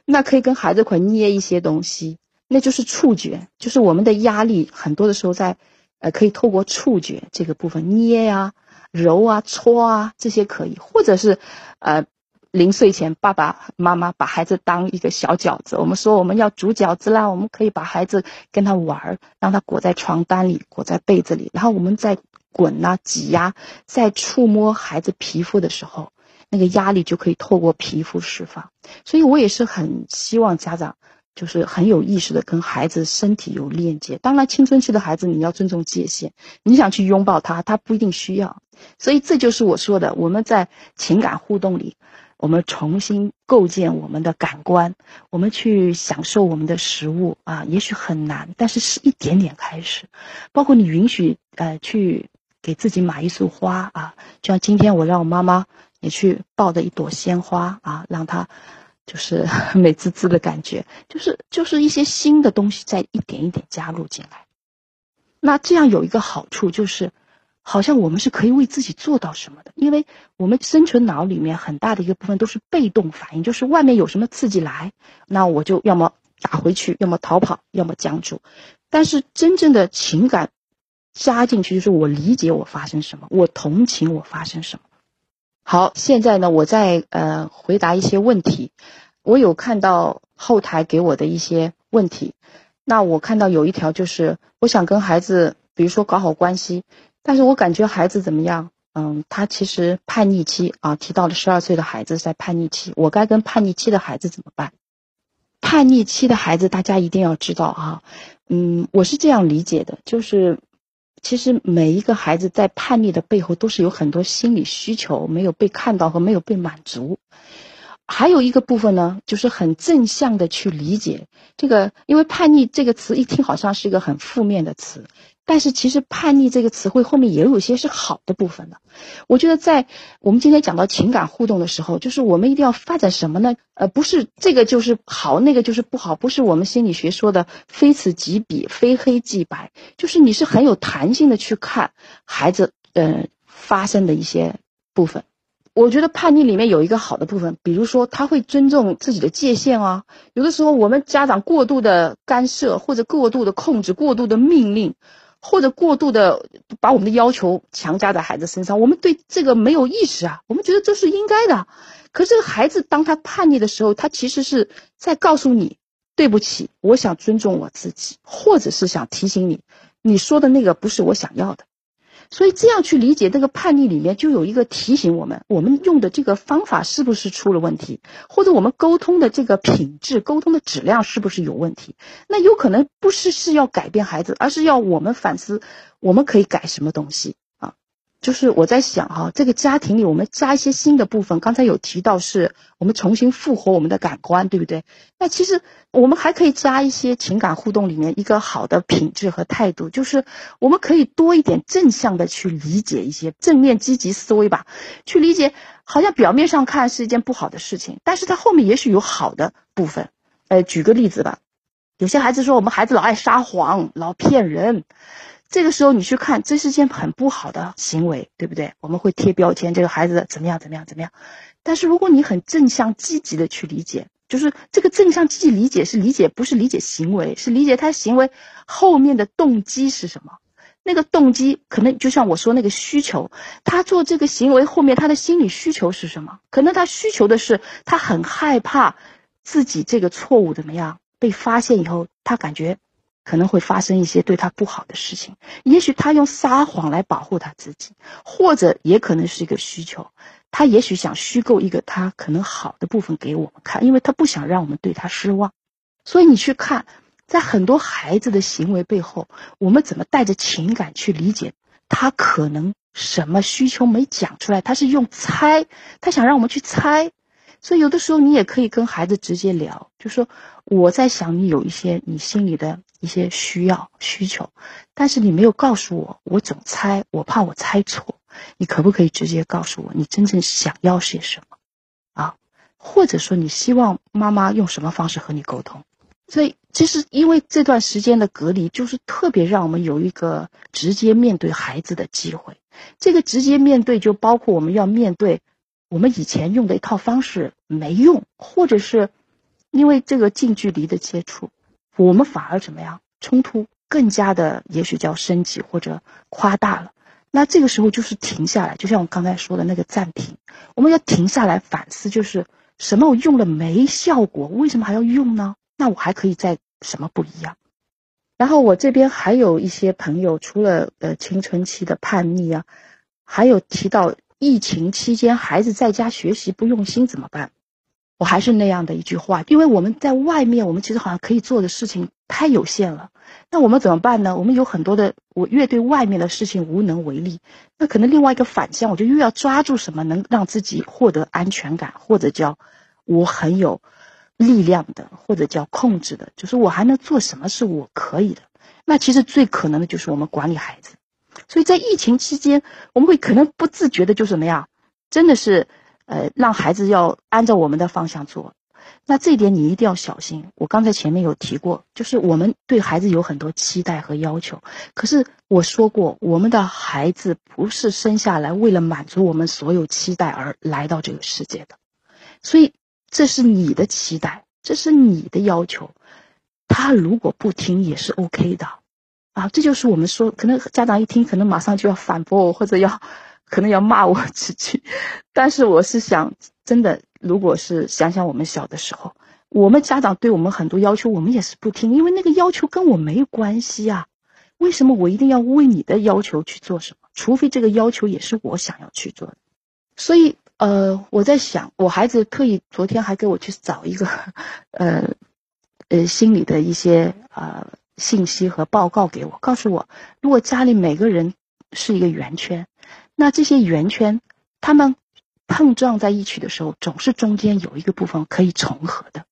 那可以跟孩子一块捏一些东西，那就是触觉，就是我们的压力很多的时候在呃，可以透过触觉这个部分捏呀。揉啊搓啊这些可以，或者是，呃，临睡前爸爸妈妈把孩子当一个小饺子，我们说我们要煮饺子啦，我们可以把孩子跟他玩儿，让他裹在床单里，裹在被子里，然后我们再滚啊挤压，在触摸孩子皮肤的时候，那个压力就可以透过皮肤释放。所以我也是很希望家长就是很有意识的跟孩子身体有链接。当然，青春期的孩子你要尊重界限，你想去拥抱他，他不一定需要。所以这就是我说的，我们在情感互动里。我们重新构建我们的感官，我们去享受我们的食物啊，也许很难，但是是一点点开始。包括你允许呃去给自己买一束花啊，就像今天我让我妈妈也去抱着一朵鲜花啊，让她就是 美滋滋的感觉，就是就是一些新的东西在一点一点加入进来。那这样有一个好处就是。好像我们是可以为自己做到什么的，因为我们生存脑里面很大的一个部分都是被动反应，就是外面有什么刺激来，那我就要么打回去，要么逃跑，要么僵住。但是真正的情感加进去，就是我理解我发生什么，我同情我发生什么。好，现在呢，我在呃回答一些问题。我有看到后台给我的一些问题，那我看到有一条就是，我想跟孩子，比如说搞好关系。但是我感觉孩子怎么样？嗯，他其实叛逆期啊，提到了十二岁的孩子在叛逆期，我该跟叛逆期的孩子怎么办？叛逆期的孩子，大家一定要知道啊，嗯，我是这样理解的，就是其实每一个孩子在叛逆的背后，都是有很多心理需求没有被看到和没有被满足。还有一个部分呢，就是很正向的去理解这个，因为叛逆这个词一听好像是一个很负面的词。但是其实叛逆这个词汇后面也有一些是好的部分的，我觉得在我们今天讲到情感互动的时候，就是我们一定要发展什么呢？呃，不是这个就是好，那个就是不好，不是我们心理学说的非此即彼、非黑即白，就是你是很有弹性的去看孩子呃发生的一些部分。我觉得叛逆里面有一个好的部分，比如说他会尊重自己的界限啊。有的时候我们家长过度的干涉或者过度的控制、过度的命令。或者过度的把我们的要求强加在孩子身上，我们对这个没有意识啊，我们觉得这是应该的。可是孩子当他叛逆的时候，他其实是在告诉你，对不起，我想尊重我自己，或者是想提醒你，你说的那个不是我想要的。所以这样去理解这个叛逆里面，就有一个提醒我们：我们用的这个方法是不是出了问题，或者我们沟通的这个品质、沟通的质量是不是有问题？那有可能不是是要改变孩子，而是要我们反思，我们可以改什么东西。就是我在想哈，这个家庭里我们加一些新的部分。刚才有提到是我们重新复活我们的感官，对不对？那其实我们还可以加一些情感互动里面一个好的品质和态度，就是我们可以多一点正向的去理解一些正面积极思维吧，去理解好像表面上看是一件不好的事情，但是它后面也许有好的部分。呃，举个例子吧，有些孩子说我们孩子老爱撒谎，老骗人。这个时候你去看，这是件很不好的行为，对不对？我们会贴标签，这个孩子怎么样怎么样怎么样。但是如果你很正向积极的去理解，就是这个正向积极理解是理解，不是理解行为，是理解他行为后面的动机是什么。那个动机可能就像我说那个需求，他做这个行为后面他的心理需求是什么？可能他需求的是他很害怕自己这个错误怎么样被发现以后，他感觉。可能会发生一些对他不好的事情，也许他用撒谎来保护他自己，或者也可能是一个需求，他也许想虚构一个他可能好的部分给我们看，因为他不想让我们对他失望。所以你去看，在很多孩子的行为背后，我们怎么带着情感去理解他可能什么需求没讲出来，他是用猜，他想让我们去猜。所以有的时候你也可以跟孩子直接聊，就说我在想你有一些你心里的一些需要需求，但是你没有告诉我，我总猜，我怕我猜错，你可不可以直接告诉我你真正想要些什么？啊，或者说你希望妈妈用什么方式和你沟通？所以其实因为这段时间的隔离，就是特别让我们有一个直接面对孩子的机会。这个直接面对就包括我们要面对。我们以前用的一套方式没用，或者是因为这个近距离的接触，我们反而怎么样？冲突更加的，也许叫升级或者夸大了。那这个时候就是停下来，就像我刚才说的那个暂停，我们要停下来反思，就是什么我用了没效果，为什么还要用呢？那我还可以在什么不一样？然后我这边还有一些朋友，除了呃青春期的叛逆啊，还有提到。疫情期间，孩子在家学习不用心怎么办？我还是那样的一句话，因为我们在外面，我们其实好像可以做的事情太有限了。那我们怎么办呢？我们有很多的，我越对外面的事情无能为力，那可能另外一个反向，我就越要抓住什么能让自己获得安全感，或者叫我很有力量的，或者叫控制的，就是我还能做什么是我可以的。那其实最可能的就是我们管理孩子。所以在疫情期间，我们会可能不自觉的就什么呀，真的是，呃，让孩子要按照我们的方向做。那这一点你一定要小心。我刚才前面有提过，就是我们对孩子有很多期待和要求。可是我说过，我们的孩子不是生下来为了满足我们所有期待而来到这个世界的。所以这是你的期待，这是你的要求。他如果不听也是 OK 的。啊，这就是我们说，可能家长一听，可能马上就要反驳我，或者要，可能要骂我几句。但是我是想，真的，如果是想想我们小的时候，我们家长对我们很多要求，我们也是不听，因为那个要求跟我没关系啊。为什么我一定要为你的要求去做什么？除非这个要求也是我想要去做的。所以，呃，我在想，我孩子特意昨天还给我去找一个，呃，呃，心理的一些呃。信息和报告给我，告诉我，如果家里每个人是一个圆圈，那这些圆圈，他们碰撞在一起的时候，总是中间有一个部分可以重合的。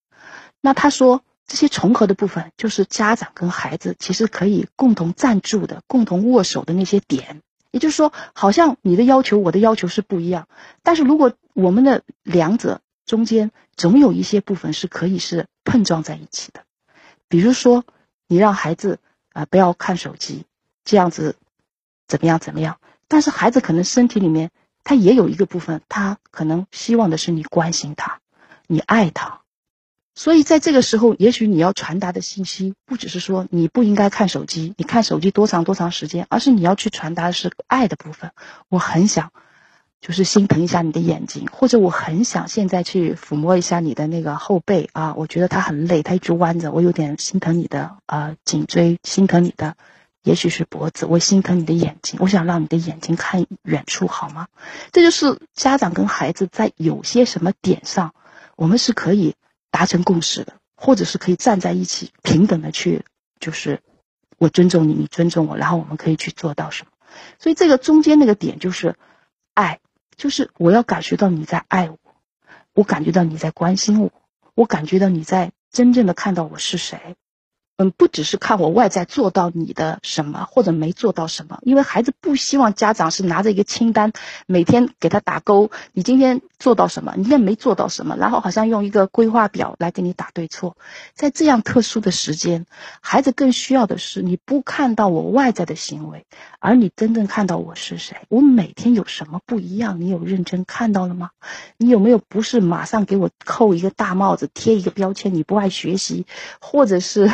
那他说，这些重合的部分，就是家长跟孩子其实可以共同赞助的、共同握手的那些点。也就是说，好像你的要求、我的要求是不一样，但是如果我们的两者中间总有一些部分是可以是碰撞在一起的，比如说。你让孩子啊不要看手机，这样子怎么样怎么样？但是孩子可能身体里面他也有一个部分，他可能希望的是你关心他，你爱他。所以在这个时候，也许你要传达的信息不只是说你不应该看手机，你看手机多长多长时间，而是你要去传达的是爱的部分。我很想。就是心疼一下你的眼睛，或者我很想现在去抚摸一下你的那个后背啊，我觉得他很累，他一直弯着，我有点心疼你的啊颈椎，心疼你的，也许是脖子，我心疼你的眼睛，我想让你的眼睛看远处，好吗？这就是家长跟孩子在有些什么点上，我们是可以达成共识的，或者是可以站在一起平等的去，就是我尊重你，你尊重我，然后我们可以去做到什么？所以这个中间那个点就是爱。就是我要感觉到你在爱我，我感觉到你在关心我，我感觉到你在真正的看到我是谁。嗯，不只是看我外在做到你的什么或者没做到什么，因为孩子不希望家长是拿着一个清单，每天给他打勾，你今天做到什么，你今天没做到什么，然后好像用一个规划表来给你打对错。在这样特殊的时间，孩子更需要的是你不看到我外在的行为，而你真正看到我是谁，我每天有什么不一样，你有认真看到了吗？你有没有不是马上给我扣一个大帽子，贴一个标签，你不爱学习，或者是？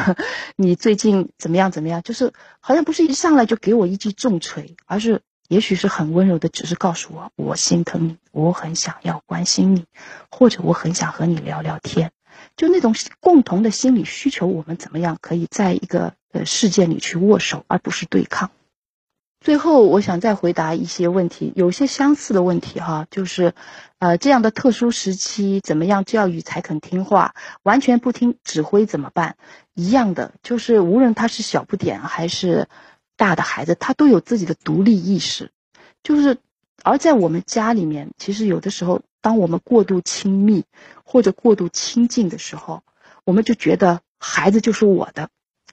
你最近怎么样？怎么样？就是好像不是一上来就给我一记重锤，而是也许是很温柔的，只是告诉我我心疼你，我很想要关心你，或者我很想和你聊聊天，就那种共同的心理需求，我们怎么样可以在一个呃事件里去握手，而不是对抗。最后，我想再回答一些问题，有些相似的问题哈，就是，呃，这样的特殊时期怎么样教育才肯听话？完全不听指挥怎么办？一样的，就是无论他是小不点还是大的孩子，他都有自己的独立意识。就是，而在我们家里面，其实有的时候，当我们过度亲密或者过度亲近的时候，我们就觉得孩子就是我的。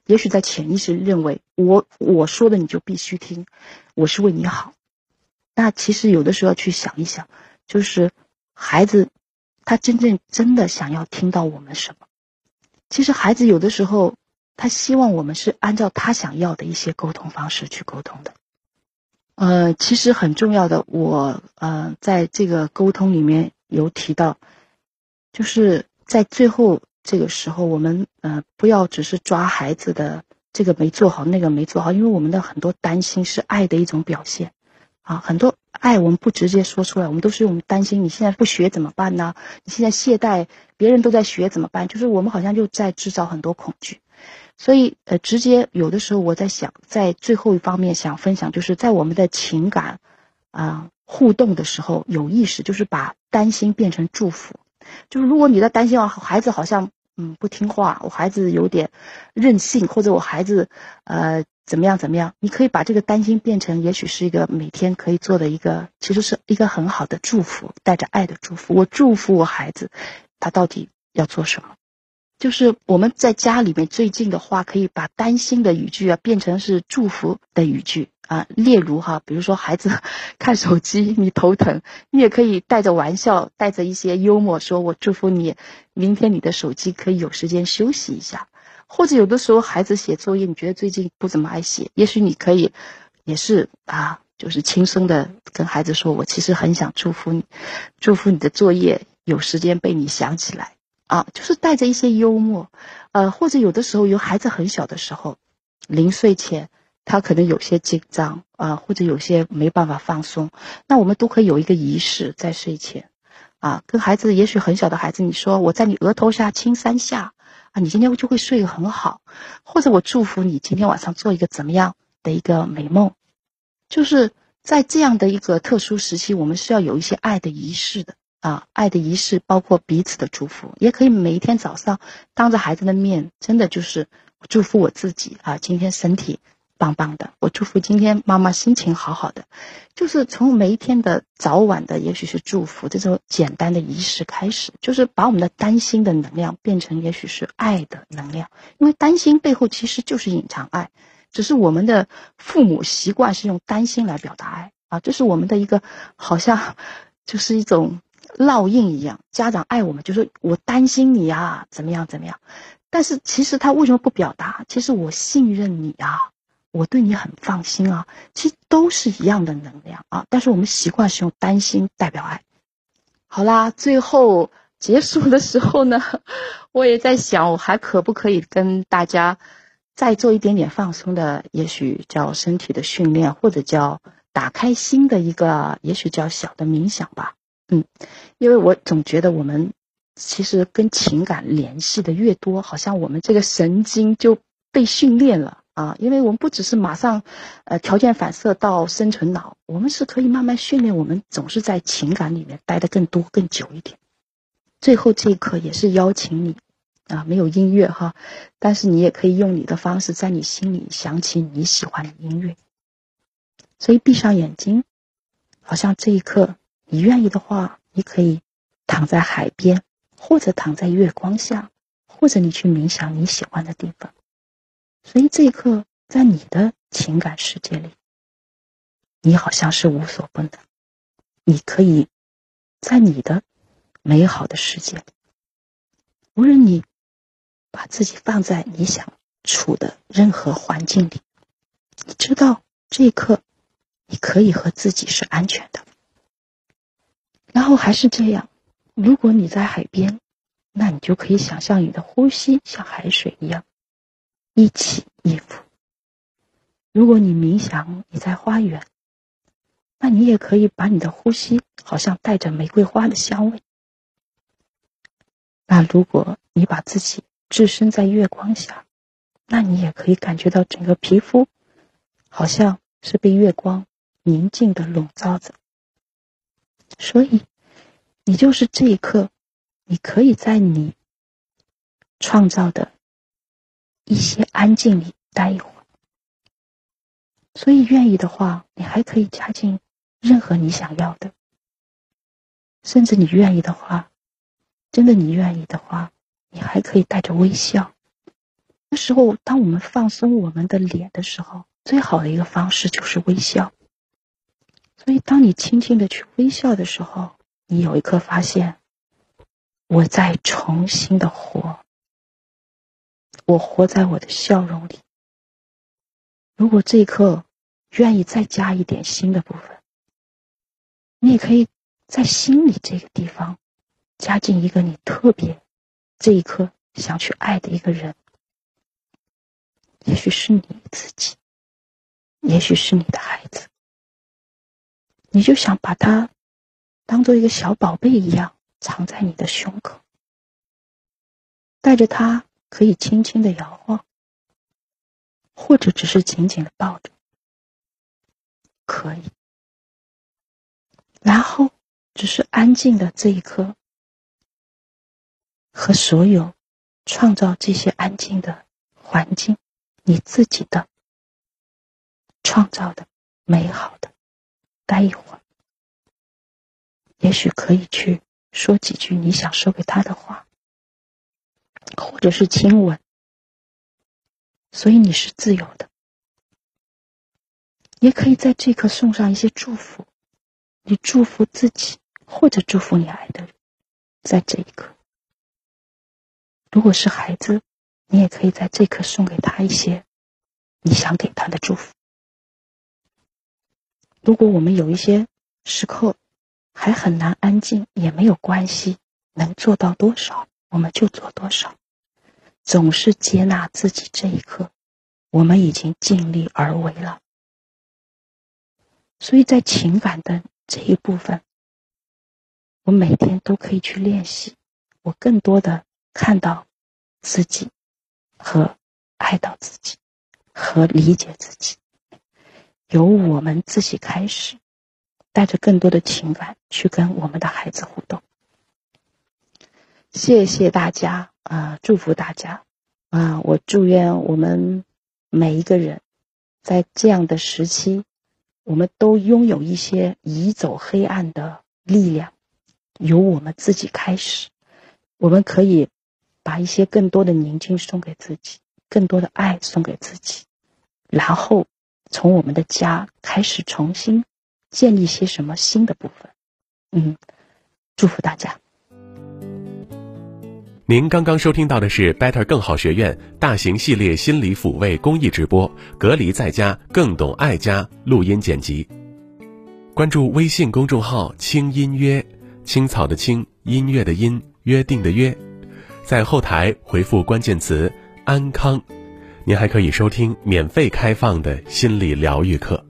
也许在潜意识认为我我说的你就必须听，我是为你好。那其实有的时候去想一想，就是孩子他真正真的想要听到我们什么？其实孩子有的时候他希望我们是按照他想要的一些沟通方式去沟通的。呃，其实很重要的，我呃在这个沟通里面有提到，就是在最后。这个时候，我们呃不要只是抓孩子的这个没做好，那个没做好，因为我们的很多担心是爱的一种表现，啊，很多爱我们不直接说出来，我们都是我们担心你现在不学怎么办呢？你现在懈怠，别人都在学怎么办？就是我们好像就在制造很多恐惧，所以呃，直接有的时候我在想，在最后一方面想分享，就是在我们的情感啊互动的时候，有意识就是把担心变成祝福。就是如果你在担心啊，孩子好像嗯不听话，我孩子有点任性，或者我孩子呃怎么样怎么样，你可以把这个担心变成，也许是一个每天可以做的一个，其实是一个很好的祝福，带着爱的祝福。我祝福我孩子，他到底要做什么？就是我们在家里面最近的话，可以把担心的语句啊变成是祝福的语句啊。例如哈，比如说孩子 看手机你头疼，你也可以带着玩笑，带着一些幽默，说我祝福你，明天你的手机可以有时间休息一下。或者有的时候孩子写作业，你觉得最近不怎么爱写，也许你可以也是啊，就是轻松的跟孩子说，我其实很想祝福你，祝福你的作业有时间被你想起来。啊，就是带着一些幽默，呃，或者有的时候有孩子很小的时候，临睡前他可能有些紧张啊，或者有些没办法放松，那我们都可以有一个仪式在睡前，啊，跟孩子，也许很小的孩子，你说我在你额头下亲三下，啊，你今天就会睡得很好，或者我祝福你今天晚上做一个怎么样的一个美梦，就是在这样的一个特殊时期，我们是要有一些爱的仪式的。啊，爱的仪式包括彼此的祝福，也可以每一天早上当着孩子的面，真的就是祝福我自己啊，今天身体棒棒的，我祝福今天妈妈心情好好的，就是从每一天的早晚的，也许是祝福这种简单的仪式开始，就是把我们的担心的能量变成也许是爱的能量，因为担心背后其实就是隐藏爱，只是我们的父母习惯是用担心来表达爱啊，这是我们的一个好像 就是一种。烙印一样，家长爱我们，就是我担心你啊，怎么样怎么样？但是其实他为什么不表达？其实我信任你啊，我对你很放心啊，其实都是一样的能量啊。但是我们习惯是用担心代表爱。好啦，最后结束的时候呢，我也在想，我还可不可以跟大家再做一点点放松的，也许叫身体的训练，或者叫打开心的一个，也许叫小的冥想吧。嗯，因为我总觉得我们其实跟情感联系的越多，好像我们这个神经就被训练了啊。因为我们不只是马上，呃，条件反射到生存脑，我们是可以慢慢训练我们总是在情感里面待得更多、更久一点。最后这一刻也是邀请你啊，没有音乐哈，但是你也可以用你的方式，在你心里想起你喜欢的音乐。所以闭上眼睛，好像这一刻。你愿意的话，你可以躺在海边，或者躺在月光下，或者你去冥想你喜欢的地方。所以这一刻，在你的情感世界里，你好像是无所不能。你可以在你的美好的世界里，无论你把自己放在你想处的任何环境里，你知道这一刻，你可以和自己是安全的。然后还是这样，如果你在海边，那你就可以想象你的呼吸像海水一样，一起一伏。如果你冥想你在花园，那你也可以把你的呼吸好像带着玫瑰花的香味。那如果你把自己置身在月光下，那你也可以感觉到整个皮肤好像是被月光宁静的笼罩着。所以，你就是这一刻，你可以在你创造的一些安静里待一会儿。所以，愿意的话，你还可以加进任何你想要的，甚至你愿意的话，真的你愿意的话，你还可以带着微笑。那时候，当我们放松我们的脸的时候，最好的一个方式就是微笑。所以，当你轻轻的去微笑的时候，你有一刻发现，我在重新的活，我活在我的笑容里。如果这一刻愿意再加一点新的部分，你也可以在心里这个地方加进一个你特别这一刻想去爱的一个人，也许是你自己，也许是你的孩子。你就想把它当做一个小宝贝一样藏在你的胸口，带着他可以轻轻的摇晃，或者只是紧紧的抱着，可以。然后只是安静的这一刻，和所有创造这些安静的环境，你自己的创造的美好的，待一会儿，也许可以去说几句你想说给他的话，或者是亲吻。所以你是自由的，也可以在这刻送上一些祝福，你祝福自己，或者祝福你爱的人，在这一刻。如果是孩子，你也可以在这刻送给他一些你想给他的祝福。如果我们有一些时刻还很难安静，也没有关系，能做到多少我们就做多少。总是接纳自己这一刻，我们已经尽力而为了。所以在情感的这一部分，我每天都可以去练习，我更多的。看到自己和爱到自己和理解自己，由我们自己开始，带着更多的情感去跟我们的孩子互动。谢谢大家啊，祝福大家啊！我祝愿我们每一个人在这样的时期，我们都拥有一些移走黑暗的力量，由我们自己开始，我们可以。把一些更多的宁静送给自己，更多的爱送给自己，然后从我们的家开始重新建立些什么新的部分。嗯，祝福大家。
您刚刚收听到的是 Better 更好学院大型系列心理抚慰公益直播《隔离在家更懂爱家》录音剪辑。关注微信公众号“轻音约”，青草的青，音乐的音，约定的约。在后台回复关键词“安康”，您还可以收听免费开放的心理疗愈课。